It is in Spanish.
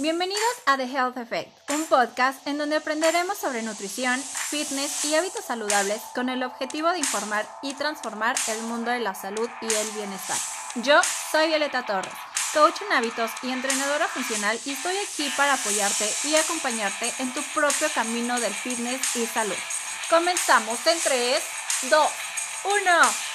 Bienvenidos a The Health Effect, un podcast en donde aprenderemos sobre nutrición, fitness y hábitos saludables con el objetivo de informar y transformar el mundo de la salud y el bienestar. Yo soy Violeta Torres, coach en hábitos y entrenadora funcional y estoy aquí para apoyarte y acompañarte en tu propio camino del fitness y salud. Comenzamos en 3, 2, 1.